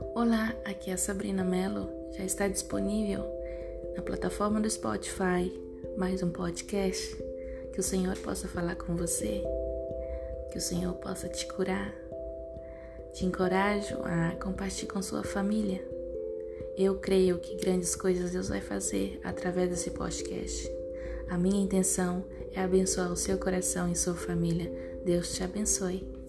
Olá, aqui é a Sabrina Mello. Já está disponível na plataforma do Spotify mais um podcast. Que o Senhor possa falar com você, que o Senhor possa te curar. Te encorajo a compartilhar com sua família. Eu creio que grandes coisas Deus vai fazer através desse podcast. A minha intenção é abençoar o seu coração e sua família. Deus te abençoe.